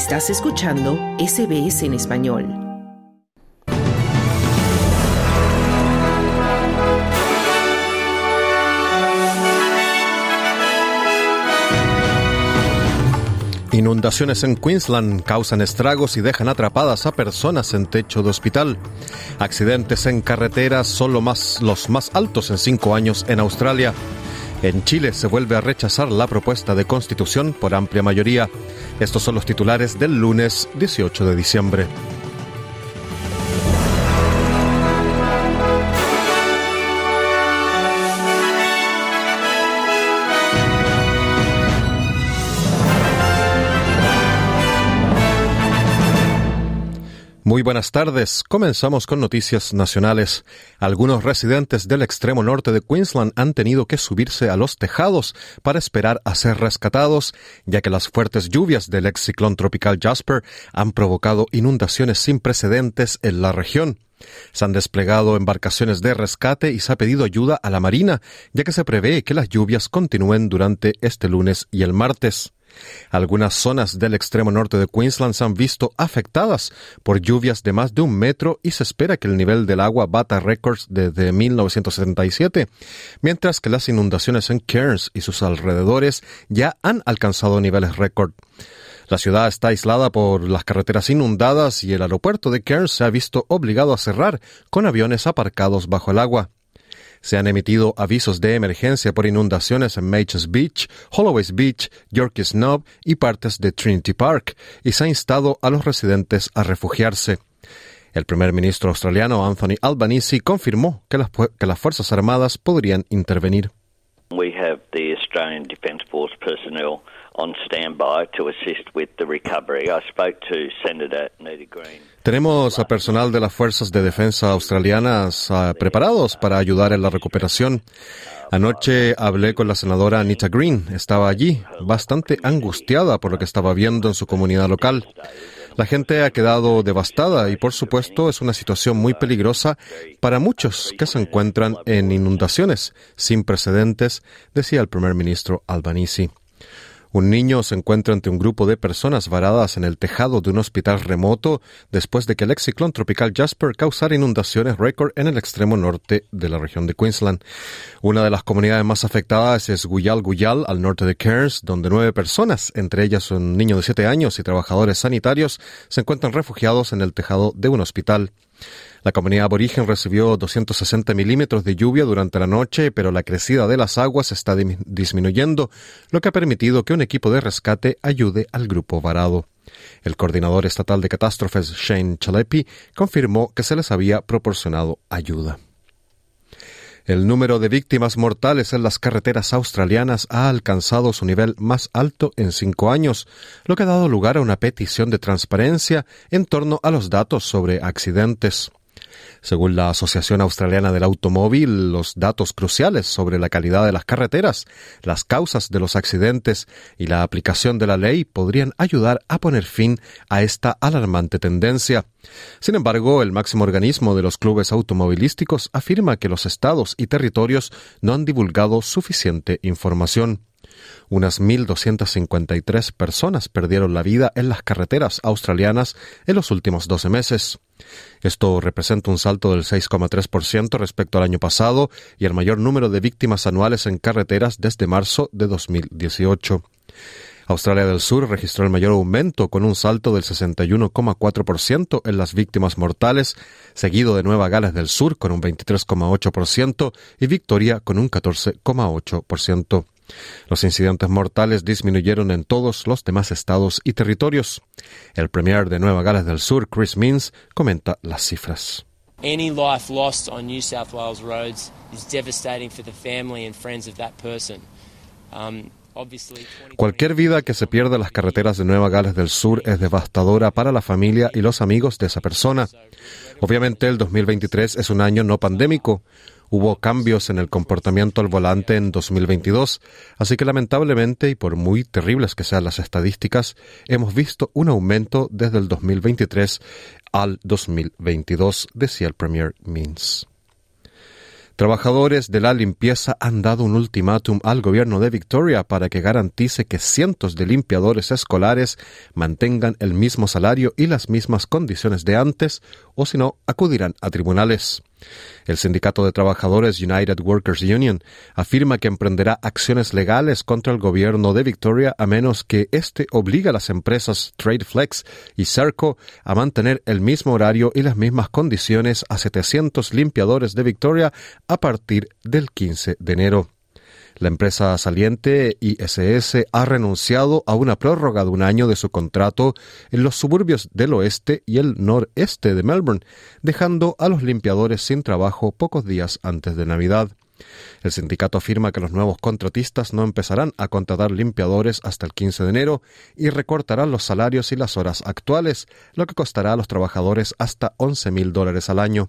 Estás escuchando SBS en español. Inundaciones en Queensland causan estragos y dejan atrapadas a personas en techo de hospital. Accidentes en carreteras son más, los más altos en cinco años en Australia. En Chile se vuelve a rechazar la propuesta de constitución por amplia mayoría. Estos son los titulares del lunes 18 de diciembre. Muy buenas tardes. Comenzamos con noticias nacionales. Algunos residentes del extremo norte de Queensland han tenido que subirse a los tejados para esperar a ser rescatados, ya que las fuertes lluvias del ex ciclón tropical Jasper han provocado inundaciones sin precedentes en la región. Se han desplegado embarcaciones de rescate y se ha pedido ayuda a la Marina, ya que se prevé que las lluvias continúen durante este lunes y el martes. Algunas zonas del extremo norte de Queensland se han visto afectadas por lluvias de más de un metro y se espera que el nivel del agua bata récords desde 1977, mientras que las inundaciones en Cairns y sus alrededores ya han alcanzado niveles récord. La ciudad está aislada por las carreteras inundadas y el aeropuerto de Cairns se ha visto obligado a cerrar con aviones aparcados bajo el agua. Se han emitido avisos de emergencia por inundaciones en Maches Beach, Holloways Beach, York's Knob y partes de Trinity Park, y se ha instado a los residentes a refugiarse. El primer ministro australiano Anthony Albanese confirmó que las, que las Fuerzas Armadas podrían intervenir. We have the Australian Defence Force personnel on standby to assist with the recovery. I spoke to Senator Nita Green. Tenemos a personal de las fuerzas de defensa australianas uh, preparados para ayudar en la recuperación. Anoche hablé con la senadora Anita Green. Estaba allí, bastante angustiada por lo que estaba viendo en su comunidad local. La gente ha quedado devastada y, por supuesto, es una situación muy peligrosa para muchos que se encuentran en inundaciones sin precedentes, decía el primer ministro Albanese. Un niño se encuentra ante un grupo de personas varadas en el tejado de un hospital remoto después de que el ex ciclón tropical Jasper causara inundaciones récord en el extremo norte de la región de Queensland. Una de las comunidades más afectadas es Guyal Guyal, al norte de Cairns, donde nueve personas, entre ellas un niño de siete años y trabajadores sanitarios, se encuentran refugiados en el tejado de un hospital. La comunidad aborigen recibió 260 milímetros de lluvia durante la noche, pero la crecida de las aguas está disminuyendo, lo que ha permitido que un equipo de rescate ayude al grupo varado. El coordinador estatal de catástrofes, Shane Chalepi, confirmó que se les había proporcionado ayuda. El número de víctimas mortales en las carreteras australianas ha alcanzado su nivel más alto en cinco años, lo que ha dado lugar a una petición de transparencia en torno a los datos sobre accidentes. Según la Asociación Australiana del Automóvil, los datos cruciales sobre la calidad de las carreteras, las causas de los accidentes y la aplicación de la ley podrían ayudar a poner fin a esta alarmante tendencia. Sin embargo, el máximo organismo de los clubes automovilísticos afirma que los estados y territorios no han divulgado suficiente información. Unas 1.253 personas perdieron la vida en las carreteras australianas en los últimos 12 meses. Esto representa un salto del 6,3% respecto al año pasado y el mayor número de víctimas anuales en carreteras desde marzo de 2018. Australia del Sur registró el mayor aumento con un salto del 61,4% en las víctimas mortales, seguido de Nueva Gales del Sur con un 23,8% y Victoria con un 14,8%. Los incidentes mortales disminuyeron en todos los demás estados y territorios. El premier de Nueva Gales del Sur, Chris Means, comenta las cifras. Any life lost on New South Wales roads is devastating for the family and friends of that person. Um, Cualquier vida que se pierda en las carreteras de Nueva Gales del Sur es devastadora para la familia y los amigos de esa persona. Obviamente el 2023 es un año no pandémico, Hubo cambios en el comportamiento al volante en 2022, así que lamentablemente, y por muy terribles que sean las estadísticas, hemos visto un aumento desde el 2023 al 2022, decía el Premier Means. Trabajadores de la limpieza han dado un ultimátum al gobierno de Victoria para que garantice que cientos de limpiadores escolares mantengan el mismo salario y las mismas condiciones de antes, o si no, acudirán a tribunales. El Sindicato de Trabajadores United Workers Union afirma que emprenderá acciones legales contra el gobierno de Victoria a menos que éste obligue a las empresas TradeFlex y Serco a mantener el mismo horario y las mismas condiciones a 700 limpiadores de Victoria a partir del 15 de enero. La empresa saliente ISS ha renunciado a una prórroga de un año de su contrato en los suburbios del oeste y el noreste de Melbourne, dejando a los limpiadores sin trabajo pocos días antes de Navidad. El sindicato afirma que los nuevos contratistas no empezarán a contratar limpiadores hasta el 15 de enero y recortarán los salarios y las horas actuales, lo que costará a los trabajadores hasta 11 mil dólares al año.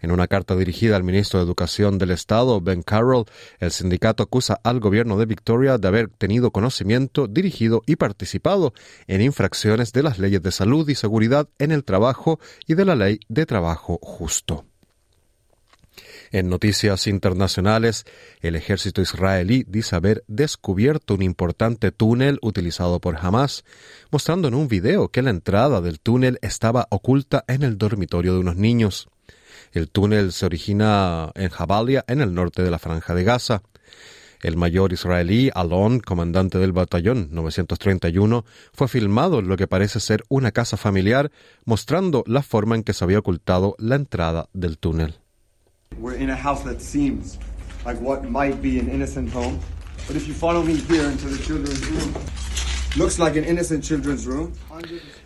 En una carta dirigida al ministro de Educación del Estado, Ben Carroll, el sindicato acusa al gobierno de Victoria de haber tenido conocimiento, dirigido y participado en infracciones de las leyes de salud y seguridad en el trabajo y de la ley de trabajo justo. En noticias internacionales, el ejército israelí dice haber descubierto un importante túnel utilizado por Hamas, mostrando en un video que la entrada del túnel estaba oculta en el dormitorio de unos niños. El túnel se origina en Jabalia, en el norte de la Franja de Gaza. El mayor israelí Alon, comandante del batallón 931, fue filmado en lo que parece ser una casa familiar, mostrando la forma en que se había ocultado la entrada del túnel. We're in a house that seems like what might be an innocent home, but if you follow me here into the children's room,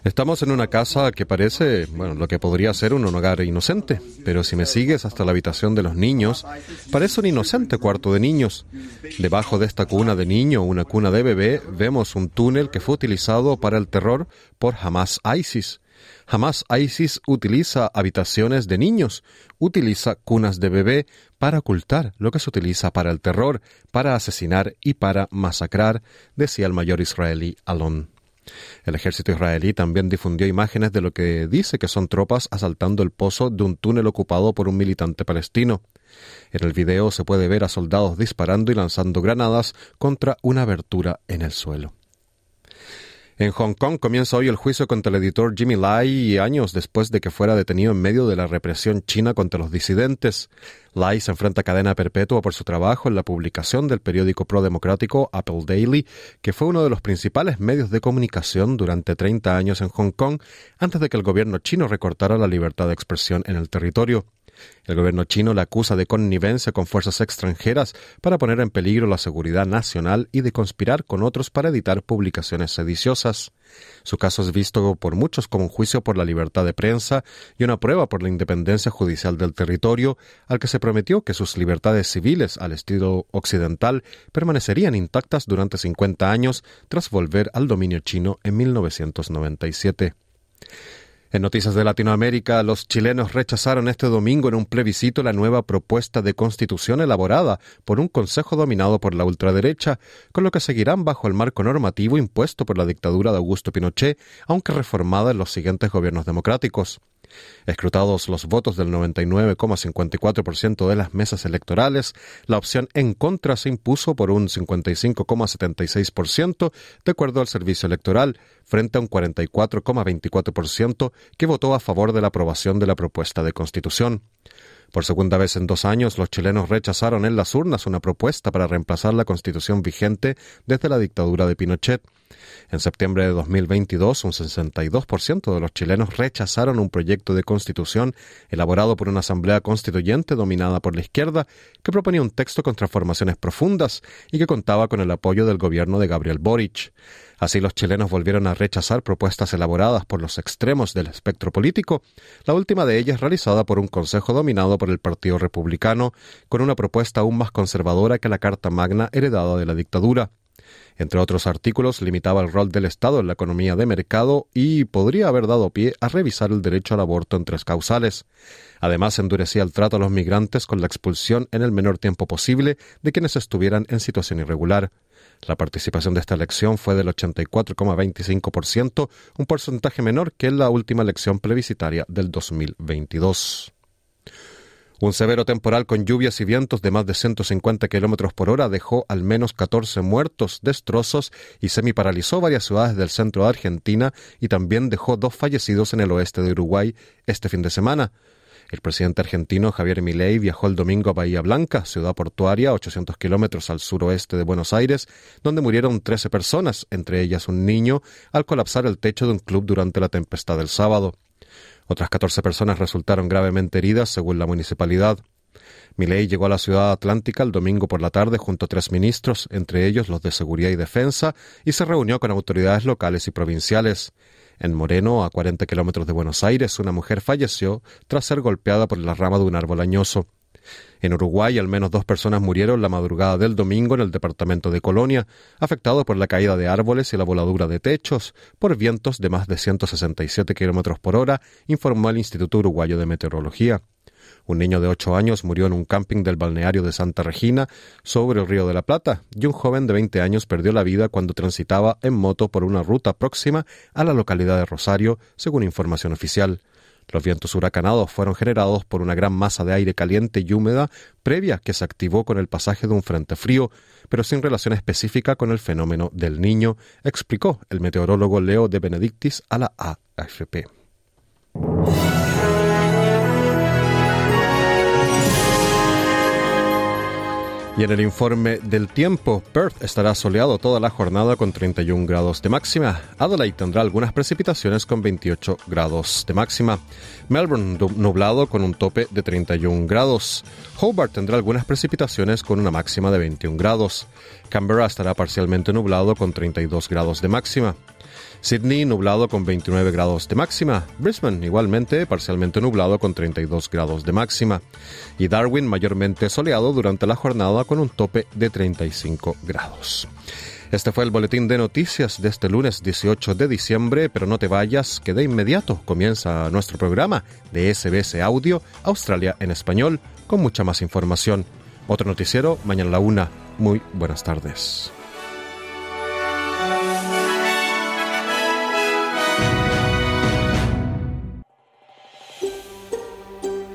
Estamos en una casa que parece, bueno, lo que podría ser un hogar inocente, pero si me sigues hasta la habitación de los niños, parece un inocente cuarto de niños. Debajo de esta cuna de niño, una cuna de bebé, vemos un túnel que fue utilizado para el terror por Hamas ISIS. Hamas ISIS utiliza habitaciones de niños, utiliza cunas de bebé para ocultar lo que se utiliza para el terror, para asesinar y para masacrar, decía el mayor israelí Alon. El ejército israelí también difundió imágenes de lo que dice que son tropas asaltando el pozo de un túnel ocupado por un militante palestino. En el video se puede ver a soldados disparando y lanzando granadas contra una abertura en el suelo. En Hong Kong comienza hoy el juicio contra el editor Jimmy Lai años después de que fuera detenido en medio de la represión china contra los disidentes. Lai se enfrenta a cadena perpetua por su trabajo en la publicación del periódico pro-democrático Apple Daily, que fue uno de los principales medios de comunicación durante 30 años en Hong Kong antes de que el gobierno chino recortara la libertad de expresión en el territorio. El gobierno chino le acusa de connivencia con fuerzas extranjeras para poner en peligro la seguridad nacional y de conspirar con otros para editar publicaciones sediciosas. Su caso es visto por muchos como un juicio por la libertad de prensa y una prueba por la independencia judicial del territorio, al que se prometió que sus libertades civiles al estilo occidental permanecerían intactas durante 50 años tras volver al dominio chino en 1997. En noticias de Latinoamérica, los chilenos rechazaron este domingo en un plebiscito la nueva propuesta de constitución elaborada por un consejo dominado por la ultraderecha, con lo que seguirán bajo el marco normativo impuesto por la dictadura de Augusto Pinochet, aunque reformada en los siguientes gobiernos democráticos. Escrutados los votos del 99,54% de las mesas electorales, la opción en contra se impuso por un 55,76% de acuerdo al servicio electoral, frente a un 44,24% que votó a favor de la aprobación de la propuesta de constitución. Por segunda vez en dos años, los chilenos rechazaron en las urnas una propuesta para reemplazar la constitución vigente desde la dictadura de Pinochet. En septiembre de 2022, un 62% de los chilenos rechazaron un proyecto de constitución elaborado por una asamblea constituyente dominada por la izquierda que proponía un texto con transformaciones profundas y que contaba con el apoyo del gobierno de Gabriel Boric. Así los chilenos volvieron a rechazar propuestas elaboradas por los extremos del espectro político, la última de ellas realizada por un consejo dominado por el Partido Republicano, con una propuesta aún más conservadora que la Carta Magna heredada de la dictadura. Entre otros artículos, limitaba el rol del Estado en la economía de mercado y podría haber dado pie a revisar el derecho al aborto en tres causales. Además, endurecía el trato a los migrantes con la expulsión en el menor tiempo posible de quienes estuvieran en situación irregular. La participación de esta elección fue del 84,25%, un porcentaje menor que en la última elección plebiscitaria del 2022. Un severo temporal con lluvias y vientos de más de 150 kilómetros por hora dejó al menos 14 muertos, destrozos y semiparalizó varias ciudades del centro de Argentina y también dejó dos fallecidos en el oeste de Uruguay este fin de semana. El presidente argentino Javier Milei viajó el domingo a Bahía Blanca, ciudad portuaria 800 kilómetros al suroeste de Buenos Aires, donde murieron 13 personas, entre ellas un niño, al colapsar el techo de un club durante la tempestad del sábado. Otras 14 personas resultaron gravemente heridas, según la municipalidad. Milei llegó a la ciudad atlántica el domingo por la tarde junto a tres ministros, entre ellos los de Seguridad y Defensa, y se reunió con autoridades locales y provinciales. En Moreno, a 40 kilómetros de Buenos Aires, una mujer falleció tras ser golpeada por la rama de un árbol añoso. En Uruguay, al menos dos personas murieron la madrugada del domingo en el departamento de Colonia, afectado por la caída de árboles y la voladura de techos por vientos de más de 167 kilómetros por hora, informó el Instituto Uruguayo de Meteorología. Un niño de ocho años murió en un camping del balneario de Santa Regina sobre el Río de la Plata y un joven de 20 años perdió la vida cuando transitaba en moto por una ruta próxima a la localidad de Rosario, según información oficial. Los vientos huracanados fueron generados por una gran masa de aire caliente y húmeda previa que se activó con el pasaje de un frente frío, pero sin relación específica con el fenómeno del niño, explicó el meteorólogo Leo de Benedictis a la AFP. Y en el informe del tiempo, Perth estará soleado toda la jornada con 31 grados de máxima. Adelaide tendrá algunas precipitaciones con 28 grados de máxima. Melbourne nublado con un tope de 31 grados. Hobart tendrá algunas precipitaciones con una máxima de 21 grados. Canberra estará parcialmente nublado con 32 grados de máxima. Sydney nublado con 29 grados de máxima. Brisbane igualmente parcialmente nublado con 32 grados de máxima. Y Darwin mayormente soleado durante la jornada con un tope de 35 grados. Este fue el boletín de noticias de este lunes 18 de diciembre, pero no te vayas, que de inmediato comienza nuestro programa de SBS Audio Australia en español con mucha más información. Otro noticiero mañana a la una. Muy buenas tardes.